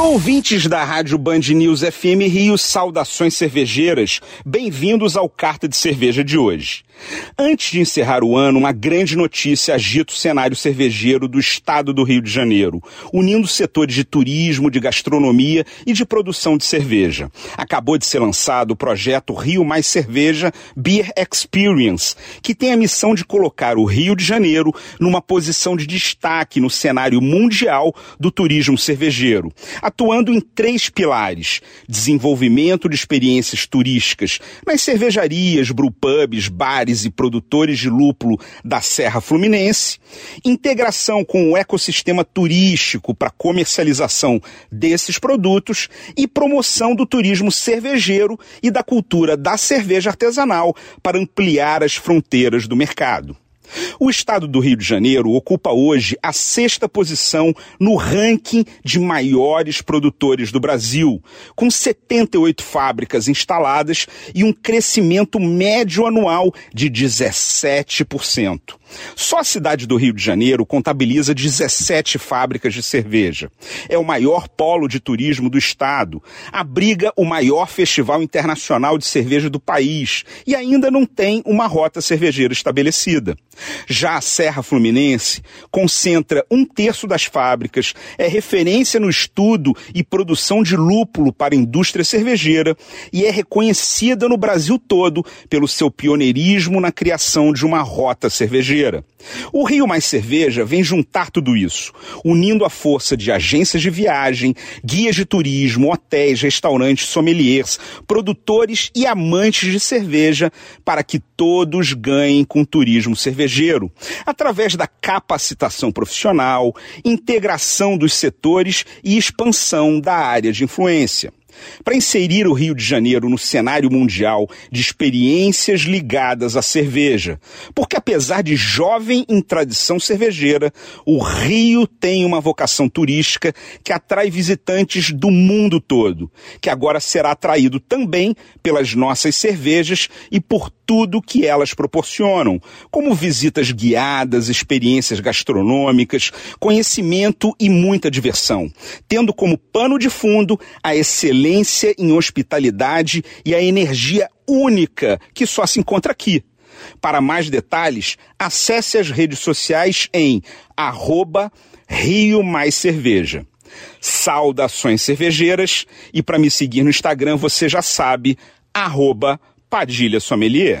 Alô, ouvintes da Rádio Band News FM Rio, saudações cervejeiras. Bem-vindos ao Carta de Cerveja de hoje. Antes de encerrar o ano, uma grande notícia agita o cenário cervejeiro do estado do Rio de Janeiro, unindo setores de turismo, de gastronomia e de produção de cerveja. Acabou de ser lançado o projeto Rio Mais Cerveja Beer Experience, que tem a missão de colocar o Rio de Janeiro numa posição de destaque no cenário mundial do turismo cervejeiro, atuando em três pilares: desenvolvimento de experiências turísticas nas cervejarias, brewpubs, bares, e produtores de lúpulo da Serra Fluminense, integração com o ecossistema turístico para comercialização desses produtos. E promoção do turismo cervejeiro e da cultura da cerveja artesanal para ampliar as fronteiras do mercado. O estado do Rio de Janeiro ocupa hoje a sexta posição no ranking de maiores produtores do Brasil, com 78 fábricas instaladas e um crescimento médio anual de 17%. Só a cidade do Rio de Janeiro contabiliza 17 fábricas de cerveja. É o maior polo de turismo do estado, abriga o maior festival internacional de cerveja do país e ainda não tem uma rota cervejeira estabelecida. Já a Serra Fluminense concentra um terço das fábricas, é referência no estudo e produção de lúpulo para a indústria cervejeira e é reconhecida no Brasil todo pelo seu pioneirismo na criação de uma rota cervejeira. O Rio Mais Cerveja vem juntar tudo isso, unindo a força de agências de viagem, guias de turismo, hotéis, restaurantes, sommeliers, produtores e amantes de cerveja para que todos ganhem com o turismo cervejeiro, através da capacitação profissional, integração dos setores e expansão da área de influência para inserir o Rio de Janeiro no cenário mundial de experiências ligadas à cerveja. Porque apesar de jovem em tradição cervejeira, o Rio tem uma vocação turística que atrai visitantes do mundo todo, que agora será atraído também pelas nossas cervejas e por tudo que elas proporcionam, como visitas guiadas, experiências gastronômicas, conhecimento e muita diversão, tendo como pano de fundo a excelência em hospitalidade e a energia única que só se encontra aqui. Para mais detalhes, acesse as redes sociais em arroba Rio Mais Cerveja. Saudações cervejeiras e para me seguir no Instagram você já sabe, arroba Padilha Sommelier.